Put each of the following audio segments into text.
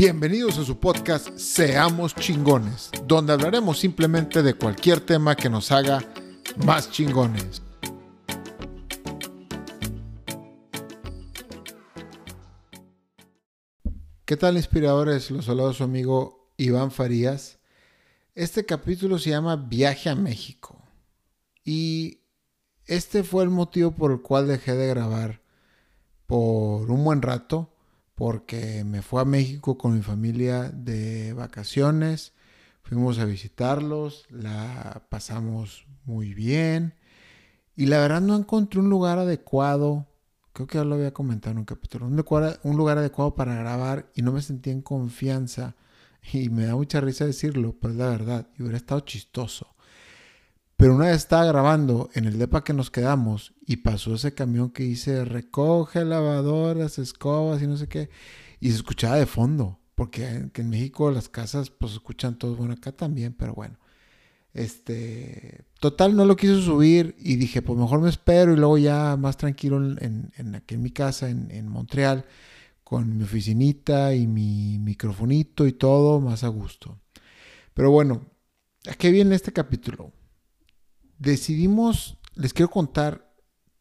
Bienvenidos a su podcast Seamos chingones, donde hablaremos simplemente de cualquier tema que nos haga más chingones. ¿Qué tal inspiradores? Los saludos su amigo Iván Farías. Este capítulo se llama Viaje a México. Y este fue el motivo por el cual dejé de grabar por un buen rato porque me fui a México con mi familia de vacaciones, fuimos a visitarlos, la pasamos muy bien y la verdad no encontré un lugar adecuado, creo que ya lo había comentado en un capítulo, un lugar, un lugar adecuado para grabar y no me sentí en confianza y me da mucha risa decirlo, pero es la verdad, y hubiera estado chistoso. Pero una vez estaba grabando en el depa que nos quedamos y pasó ese camión que dice recoge lavadoras, escobas y no sé qué. Y se escuchaba de fondo, porque en, México las casas pues escuchan todo, bueno acá también, pero bueno. Este, total, no lo quiso subir y dije, pues mejor me espero y luego ya más tranquilo en, en aquí en mi casa, en, en Montreal, con mi oficinita y mi microfonito y todo, más a gusto. Pero bueno, ¿a qué viene este capítulo? Decidimos, les quiero contar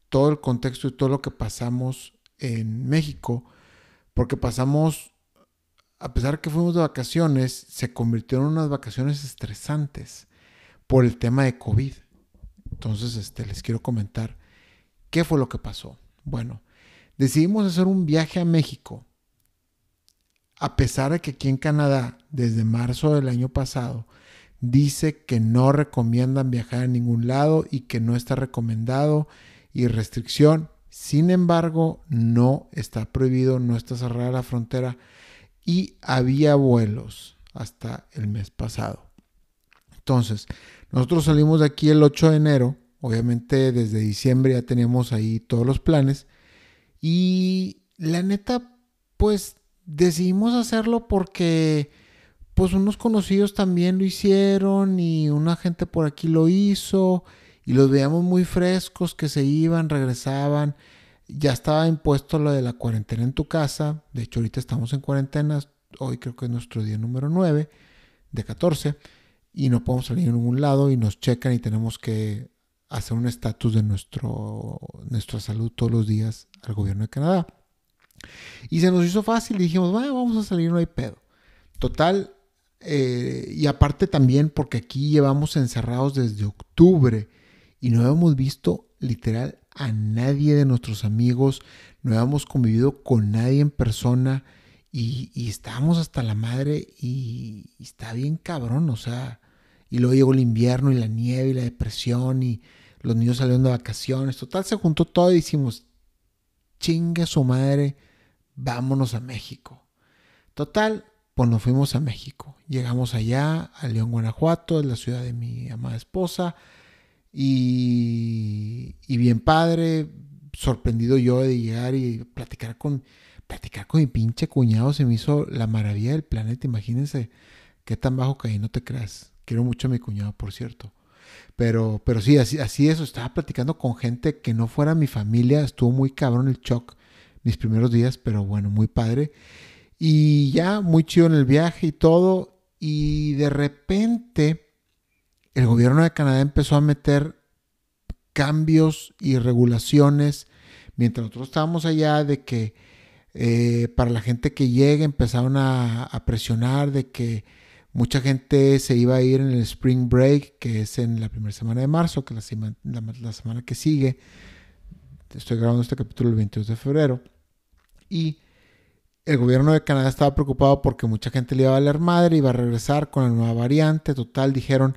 todo el contexto y todo lo que pasamos en México, porque pasamos, a pesar que fuimos de vacaciones, se convirtieron en unas vacaciones estresantes por el tema de COVID. Entonces, este, les quiero comentar qué fue lo que pasó. Bueno, decidimos hacer un viaje a México, a pesar de que aquí en Canadá, desde marzo del año pasado, dice que no recomiendan viajar a ningún lado y que no está recomendado y restricción. Sin embargo, no está prohibido, no está cerrada la frontera y había vuelos hasta el mes pasado. Entonces, nosotros salimos de aquí el 8 de enero, obviamente desde diciembre ya teníamos ahí todos los planes y la neta, pues decidimos hacerlo porque pues unos conocidos también lo hicieron y una gente por aquí lo hizo y los veíamos muy frescos que se iban, regresaban. Ya estaba impuesto lo de la cuarentena en tu casa. De hecho, ahorita estamos en cuarentena. Hoy creo que es nuestro día número 9 de 14 y no podemos salir a ningún lado y nos checan y tenemos que hacer un estatus de nuestro, nuestra salud todos los días al gobierno de Canadá. Y se nos hizo fácil y dijimos, vamos a salir, no hay pedo. Total, eh, y aparte también porque aquí llevamos encerrados desde octubre y no hemos visto literal a nadie de nuestros amigos, no hemos convivido con nadie en persona y, y estábamos hasta la madre y, está bien cabrón, o sea, y luego llegó el invierno y la nieve y la depresión y los niños salieron de vacaciones, total se juntó todo y dijimos, chinga su madre, vámonos a México. Total, pues nos fuimos a México. Llegamos allá, a León, Guanajuato, es la ciudad de mi amada esposa. Y, bien padre, sorprendido yo de llegar y platicar con, platicar con mi pinche cuñado. Se me hizo la maravilla del planeta. Imagínense qué tan bajo caí, no te creas. Quiero mucho a mi cuñado, por cierto. Pero, pero sí, así, así eso. Estaba platicando con gente que no fuera mi familia. Estuvo muy cabrón el shock mis primeros días, pero bueno, muy padre. Y ya muy chido en el viaje y todo. Y de repente el gobierno de Canadá empezó a meter cambios y regulaciones mientras nosotros estábamos allá de que eh, para la gente que llegue empezaron a, presionar de que mucha gente se iba a ir en el spring break que es en la primera semana de marzo que es la, la semana que sigue estoy grabando este capítulo el 22 de febrero y el gobierno de Canadá estaba preocupado porque mucha gente le iba a valer madre, iba a regresar con la nueva variante. Total, dijeron,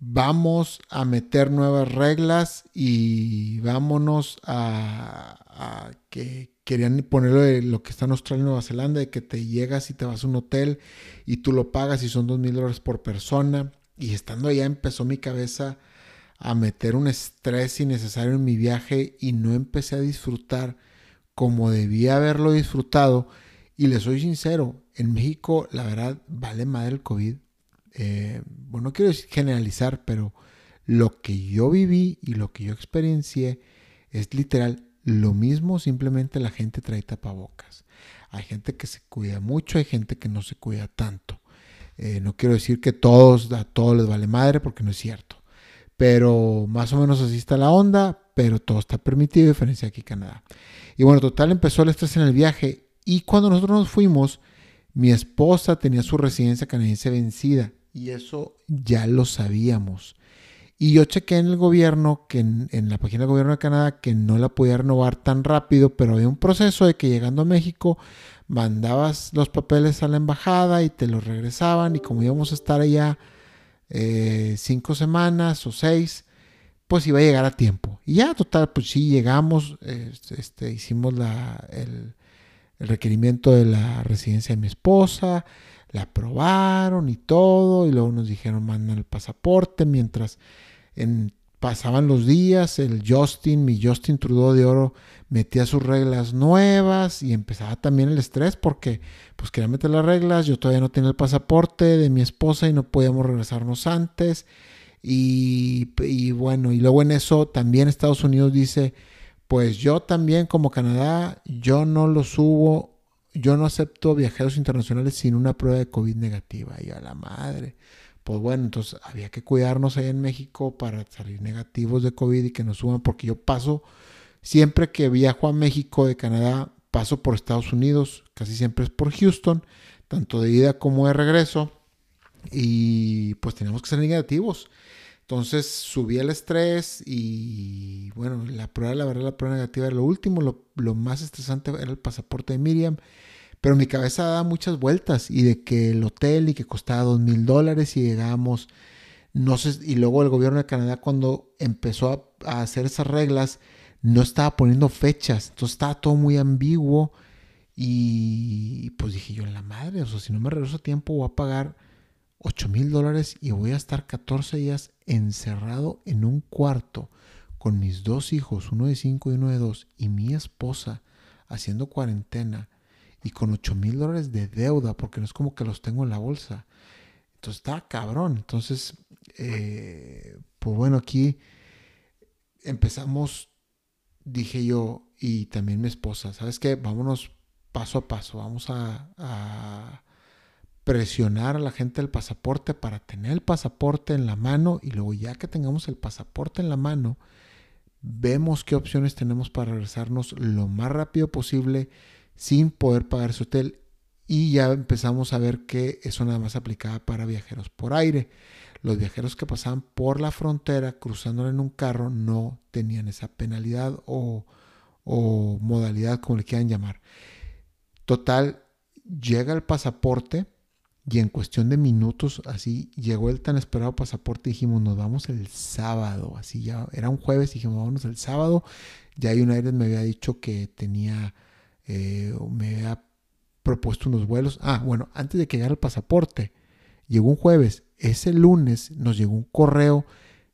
vamos a meter nuevas reglas y vámonos a, que querían ponerlo lo que está en Australia y Nueva Zelanda, de que te llegas y te vas a un hotel y tú lo pagas y son dos mil dólares por persona. Y estando allá empezó mi cabeza a meter un estrés innecesario en mi viaje y no empecé a disfrutar como debía haberlo disfrutado y les soy sincero, en México la verdad vale madre el COVID. Eh, bueno, no quiero generalizar, pero lo que yo viví y lo que yo experiencié es literal lo mismo, simplemente la gente trae tapabocas. Hay gente que se cuida mucho, hay gente que no se cuida tanto. Eh, no quiero decir que todos, a todos les vale madre, porque no es cierto. Pero más o menos así está la onda, pero todo está permitido, diferencia aquí en Canadá. Y bueno, total empezó el estrés en el viaje. Y cuando nosotros nos fuimos, mi esposa tenía su residencia canadiense vencida. Y eso ya lo sabíamos. Y yo chequé en el gobierno, que en, la página del gobierno de Canadá, que no la podía renovar tan rápido, pero había un proceso de que llegando a México mandabas los papeles a la embajada y te los regresaban y como íbamos a estar allá eh, cinco semanas o seis, pues iba a llegar a tiempo. Y ya, total, pues sí, llegamos, este, hicimos la, el, el requerimiento de la residencia de mi esposa, la aprobaron y todo, y luego nos dijeron mandan el pasaporte, mientras en, pasaban los días, el Justin, mi Justin Trudeau de Oro, metía sus reglas nuevas y empezaba también el estrés porque pues quería meter las reglas, yo todavía no tenía el pasaporte de mi esposa y no podíamos regresarnos antes. Y, y bueno, y luego en eso también Estados Unidos dice, pues yo también como Canadá, yo no lo subo yo no acepto viajeros internacionales sin una prueba de COVID negativa. Y a la madre. Pues bueno, entonces había que cuidarnos ahí en México para salir negativos de COVID y que nos suban, porque yo paso, siempre que viajo a México de Canadá, paso por Estados Unidos, casi siempre es por Houston, tanto de ida como de regreso. Y pues tenemos que ser negativos. Entonces subí el estrés y bueno, la prueba, la verdad, la prueba negativa era lo último. Lo, lo, más estresante era el pasaporte de Miriam. Pero mi cabeza daba muchas vueltas y de que el hotel y que costaba dos mil dólares y llegamos, no sé, y luego el gobierno de Canadá cuando empezó a, hacer esas reglas no estaba poniendo fechas, entonces estaba todo muy ambiguo y pues dije yo, la madre, o sea, si no me regreso a tiempo voy a pagar 8 mil dólares y voy a estar 14 días encerrado en un cuarto con mis dos hijos, uno de 5 y uno de 2, y mi esposa haciendo cuarentena y con 8 mil dólares de deuda, porque no es como que los tengo en la bolsa. Entonces está cabrón. Entonces, eh, pues bueno, aquí empezamos, dije yo, y también mi esposa, ¿sabes qué? Vámonos paso a paso, vamos a presionar a la gente el pasaporte para tener el pasaporte en la mano y luego ya que tengamos el pasaporte en la mano, vemos qué opciones tenemos para regresarnos lo más rápido posible sin poder pagar su hotel y ya empezamos a ver que eso nada más aplicaba para viajeros por aire. Los viajeros que pasaban por la frontera cruzando en un carro no tenían esa penalidad o, o modalidad como le quieran llamar. Total, llega el pasaporte y en cuestión de minutos, así llegó el tan esperado pasaporte dijimos, nos vamos el sábado. Así ya, era un jueves, dijimos, vámonos el sábado. Ya hay un aire me había dicho que tenía, eh, me había propuesto unos vuelos. Ah, bueno, antes de que llegara el pasaporte, llegó un jueves. Ese lunes nos llegó un correo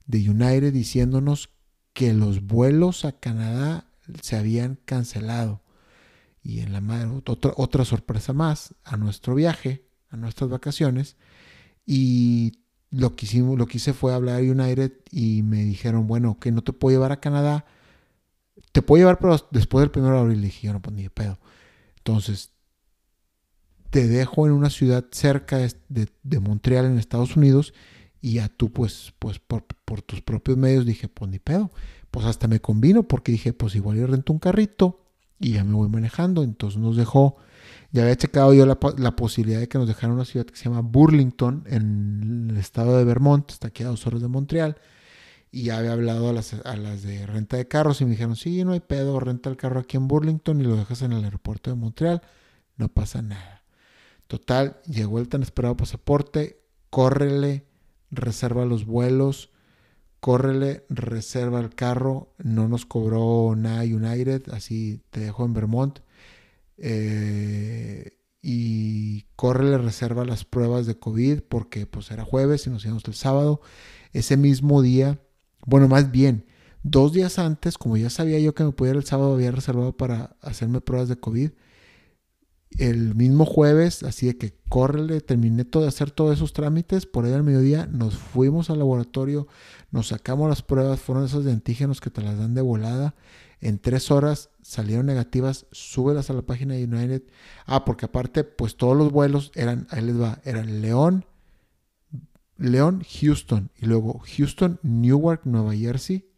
de United diciéndonos que los vuelos a Canadá se habían cancelado. Y en la otra, otra sorpresa más, a nuestro viaje nuestras vacaciones y lo que, hicimos, lo que hice fue hablar a United y me dijeron, bueno, que no te puedo llevar a Canadá, te puedo llevar pero después del 1 de abril. Dije, yo no, pues pedo. Entonces, te dejo en una ciudad cerca de, de, Montreal, en Estados Unidos, y ya tú, pues, pues por, tus propios medios, dije, pues ni pedo. Pues hasta me convino porque dije, pues igual yo rento un carrito y ya me voy manejando. Entonces nos dejó ya había checado yo la, posibilidad de que nos dejaran una ciudad que se llama Burlington, en el estado de Vermont, está aquí a dos horas de Montreal. Y ya había hablado a las, a las de renta de carros y me dijeron, sí, no hay pedo, renta el carro aquí en Burlington y lo dejas en el aeropuerto de Montreal, no pasa nada. Total, llegó el tan esperado pasaporte, córrele, reserva los vuelos, córrele, reserva el carro, no nos cobró nada United, así te dejo en Vermont eh, y corre le reserva las pruebas de COVID porque pues era jueves y nos íbamos el sábado. Ese mismo día, bueno, más bien, dos días antes, como ya sabía yo que me ir el sábado, había reservado para hacerme pruebas de COVID. El mismo jueves, así de que córrele, terminé todo de hacer todos esos trámites, por ahí al mediodía nos fuimos al laboratorio, nos sacamos las pruebas, fueron esos de antígenos que te las dan de volada En tres horas salieron negativas, súbelas a la página de United. Ah, porque aparte, pues todos los vuelos eran, ahí les va, eran León, León, Houston, y luego Houston, Newark, Nueva Jersey,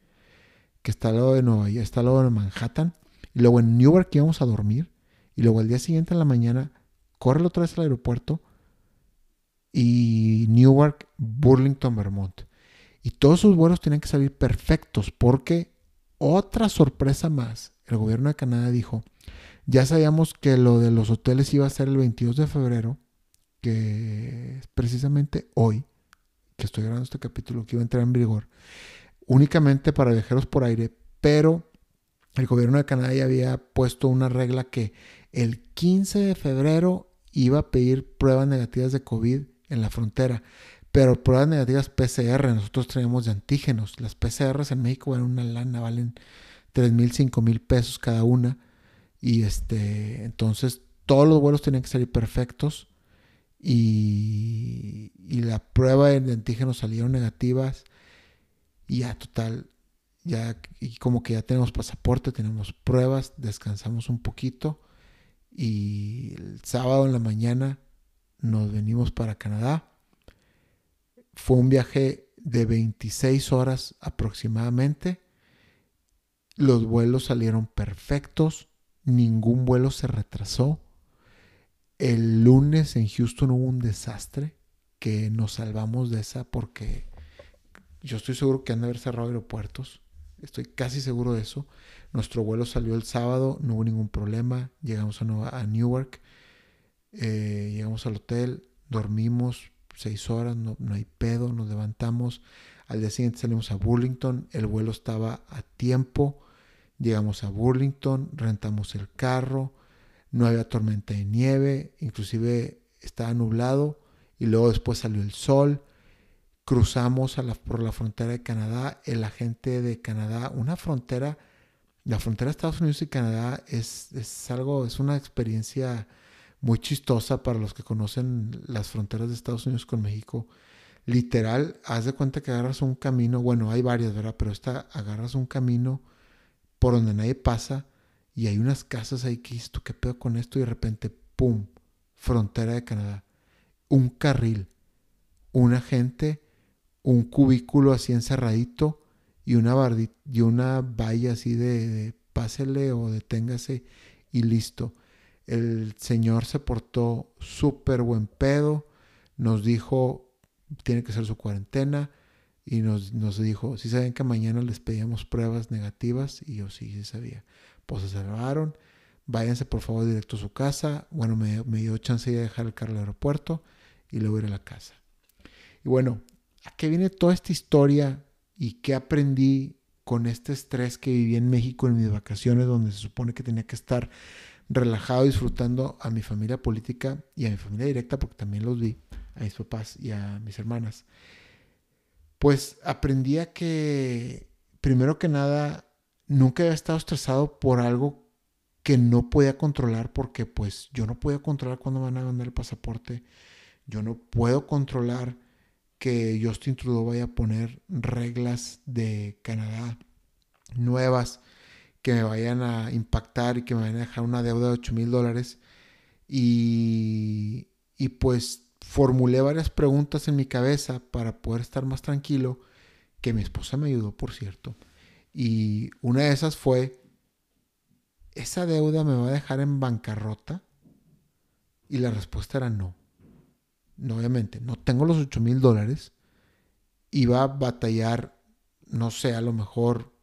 que está al lado de Nueva York, está al lado de Manhattan, y luego en Newark íbamos a dormir, y luego al día siguiente en la mañana, corre otra vez al aeropuerto, y Newark, Burlington, Vermont. Y todos sus vuelos tienen que salir perfectos, porque otra sorpresa más, el gobierno de Canadá dijo, ya sabíamos que lo de los hoteles iba a ser el 22 de febrero, que es precisamente hoy, que estoy grabando este capítulo, que iba a entrar en vigor, únicamente para viajeros por aire, pero el gobierno de Canadá ya había puesto una regla que el 15 de febrero iba a pedir pruebas negativas de COVID en la frontera, pero pruebas negativas PCR, nosotros tenemos de antígenos. Las PCRs en México valen una lana, valen 3 mil, 5 mil pesos cada una. Y este, entonces todos los vuelos tenían que salir perfectos y, la prueba de antígenos salieron negativas y ya total, ya y como que ya tenemos pasaporte, tenemos pruebas, descansamos un poquito y el sábado en la mañana nos venimos para Canadá. Fue un viaje de 26 horas aproximadamente. Los vuelos salieron perfectos, ningún vuelo se retrasó. El lunes en Houston hubo un desastre que nos salvamos de esa porque yo estoy seguro que han de haber cerrado aeropuertos. Estoy casi seguro de eso. Nuestro vuelo salió el sábado, no hubo ningún problema. Llegamos a, Newark, eh, llegamos al hotel, dormimos seis horas, no, no hay pedo, nos levantamos. Al día siguiente salimos a Burlington, el vuelo estaba a tiempo. Llegamos a Burlington, rentamos el carro, no había tormenta de nieve, inclusive estaba nublado y luego después salió el sol. Cruzamos a la, por la frontera de Canadá, el agente de Canadá, una frontera, la frontera de Estados Unidos y Canadá es, es algo, es una experiencia muy chistosa para los que conocen las fronteras de Estados Unidos con México. Literal, haz de cuenta que agarras un camino, bueno, hay varias, ¿verdad? Pero esta agarras un camino por donde nadie pasa y hay unas casas ahí que dices, qué pedo con esto? Y de repente, ¡pum! Frontera de Canadá. Un carril, una gente, un cubículo así encerradito y una, y una valla así de, pásele o deténgase y listo. El señor se portó súper buen pedo, nos dijo, tiene que ser su cuarentena y nos, nos dijo, si saben que mañana les pedíamos pruebas negativas y yo sí, sabía pues se salvaron. Váyanse por favor directo a su casa. Bueno, me, dio chance de dejar el carro al aeropuerto y luego ir a la casa. Y bueno, ¿a qué viene toda esta historia y qué aprendí con este estrés que viví en México en mis vacaciones, donde se supone que tenía que estar relajado disfrutando a mi familia política y a mi familia directa, porque también los vi, a mis papás y a mis hermanas? Pues aprendí a que, primero que nada, nunca había estado estresado por algo que no podía controlar porque pues yo no podía controlar cuándo van a vender el pasaporte. Yo no puedo controlar que Justin Trudeau vaya a poner reglas de Canadá nuevas que me vayan a impactar y que me vayan a dejar una deuda de 8 mil dólares. Y, y pues formulé varias preguntas en mi cabeza para poder estar más tranquilo, que mi esposa me ayudó, por cierto. Y una de esas fue, ¿esa deuda me va a dejar en bancarrota? Y la respuesta era no. no obviamente, no tengo los 8 mil dólares. Iba a batallar, no sé, a lo mejor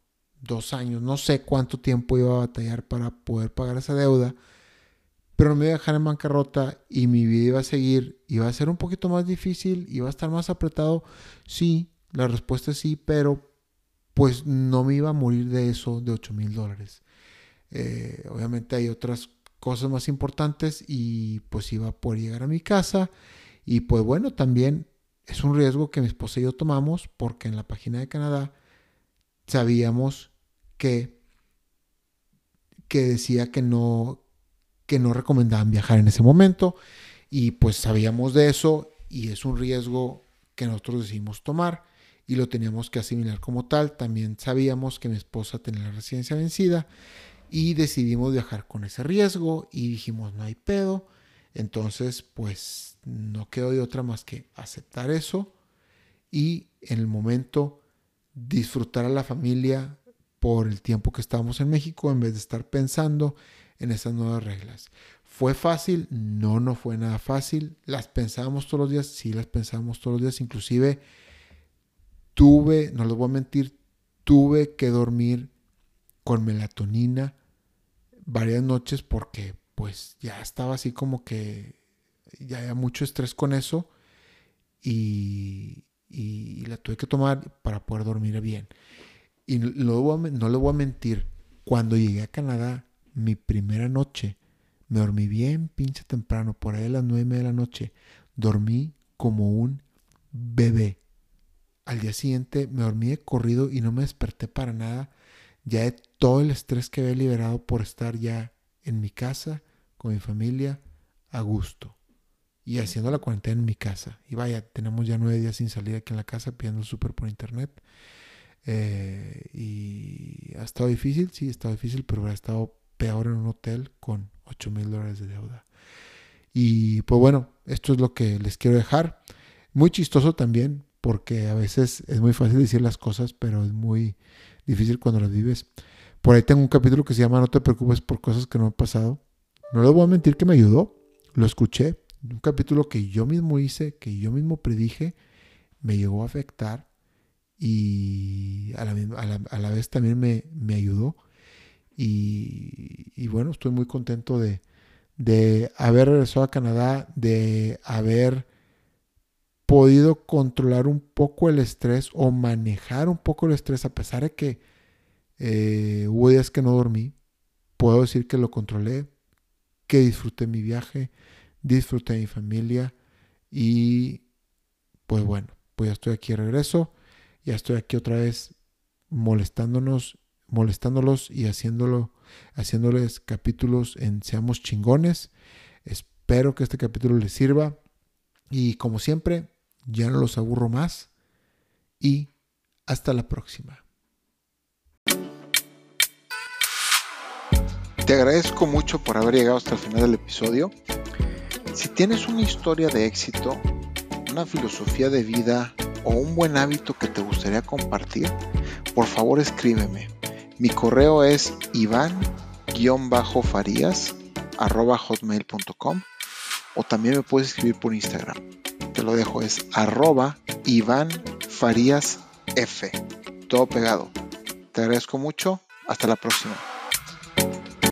dos años, no sé cuánto tiempo iba a batallar para poder pagar esa deuda, pero me iba a dejar en bancarrota y mi vida iba a seguir, iba a ser un poquito más difícil, iba a estar más apretado. Sí, la respuesta es sí, pero pues no me iba a morir de eso, de 8 mil dólares. Eh, obviamente hay otras cosas más importantes y pues iba a poder llegar a mi casa. Y pues bueno, también es un riesgo que mi esposa y yo tomamos porque en la página de Canadá sabíamos que, que decía que no, que no recomendaban viajar en ese momento. Y pues sabíamos de eso y es un riesgo que nosotros decidimos tomar y lo teníamos que asimilar como tal. También sabíamos que mi esposa tenía la residencia vencida y decidimos viajar con ese riesgo y dijimos no hay pedo. Entonces pues no quedó de otra más que aceptar eso y en el momento disfrutar a la familia por el tiempo que estábamos en México en vez de estar pensando en esas nuevas reglas. ¿Fue fácil? No, no fue nada fácil. ¿Las pensábamos todos los días? Sí, las pensábamos todos los días. Inclusive tuve, no les voy a mentir, tuve que dormir con melatonina varias noches porque pues ya estaba así como que ya había mucho estrés con eso y, y la tuve que tomar para poder dormir bien. Y no, no le voy a mentir, cuando llegué a Canadá, mi primera noche, me dormí bien pinche temprano, por ahí a las nueve de la noche, dormí como un bebé. Al día siguiente me dormí de corrido y no me desperté para nada. Ya de todo el estrés que había liberado por estar ya en mi casa, con mi familia, a gusto. Y haciendo la cuarentena en mi casa. Y vaya, tenemos ya nueve días sin salir aquí en la casa pidiendo súper por internet. Eh, y ha estado difícil, sí, ha estado difícil, pero ha estado peor en un hotel con 8 mil dólares de deuda. Y pues bueno, esto es lo que les quiero dejar. Muy chistoso también, porque a veces es muy fácil decir las cosas, pero es muy difícil cuando las vives. Por ahí tengo un capítulo que se llama No te preocupes por cosas que no han pasado. No les voy a mentir que me ayudó, lo escuché. Un capítulo que yo mismo hice, que yo mismo predije, me llegó a afectar y a la, vez también me, me ayudó. Y, bueno, estoy muy contento de, de haber regresado a Canadá, de haber podido controlar un poco el estrés o manejar un poco el estrés, a pesar de que eh, hubo días que no dormí, puedo decir que lo controlé, que disfruté mi viaje, disfruté mi familia y pues bueno, pues ya estoy aquí de regreso, ya estoy aquí otra vez molestándonos, molestándolos y haciéndolo, haciéndoles capítulos en Seamos chingones. Espero que este capítulo les sirva y como siempre, ya no los aburro más y hasta la próxima. Te agradezco mucho por haber llegado hasta el final del episodio. Si tienes una historia de éxito, una filosofía de vida o un buen hábito que te gustaría compartir, por favor escríbeme. Mi correo es iván-farías.com o también me puedes escribir por Instagram te lo dejo, es arroba Iván. Todo pegado. Te agradezco mucho. Hasta la próxima.